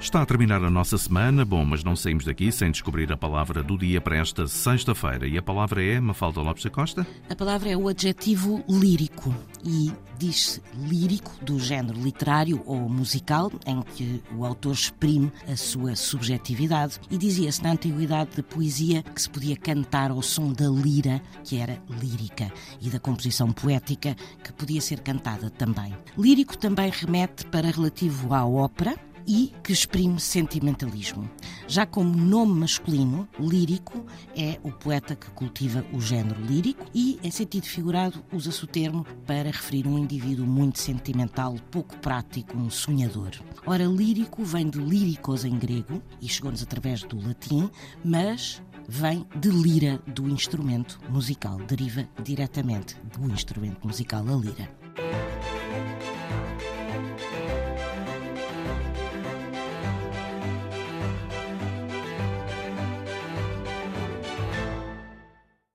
Está a terminar a nossa semana, bom, mas não saímos daqui sem descobrir a palavra do dia para esta sexta-feira. E a palavra é Mafalda Lopes da Costa? A palavra é o adjetivo lírico e diz-se lírico do género literário ou musical, em que o autor exprime a sua subjetividade. E dizia-se na antiguidade da poesia que se podia cantar ao som da lira, que era lírica, e da composição poética, que podia ser cantada também. Lírico também remete para relativo à ópera e que exprime sentimentalismo. Já como nome masculino, lírico é o poeta que cultiva o género lírico e, em sentido figurado, usa-se o termo para referir um indivíduo muito sentimental, pouco prático, um sonhador. Ora, lírico vem de líricos em grego e chegou-nos através do latim, mas vem de lira, do instrumento musical, deriva diretamente do instrumento musical, a lira.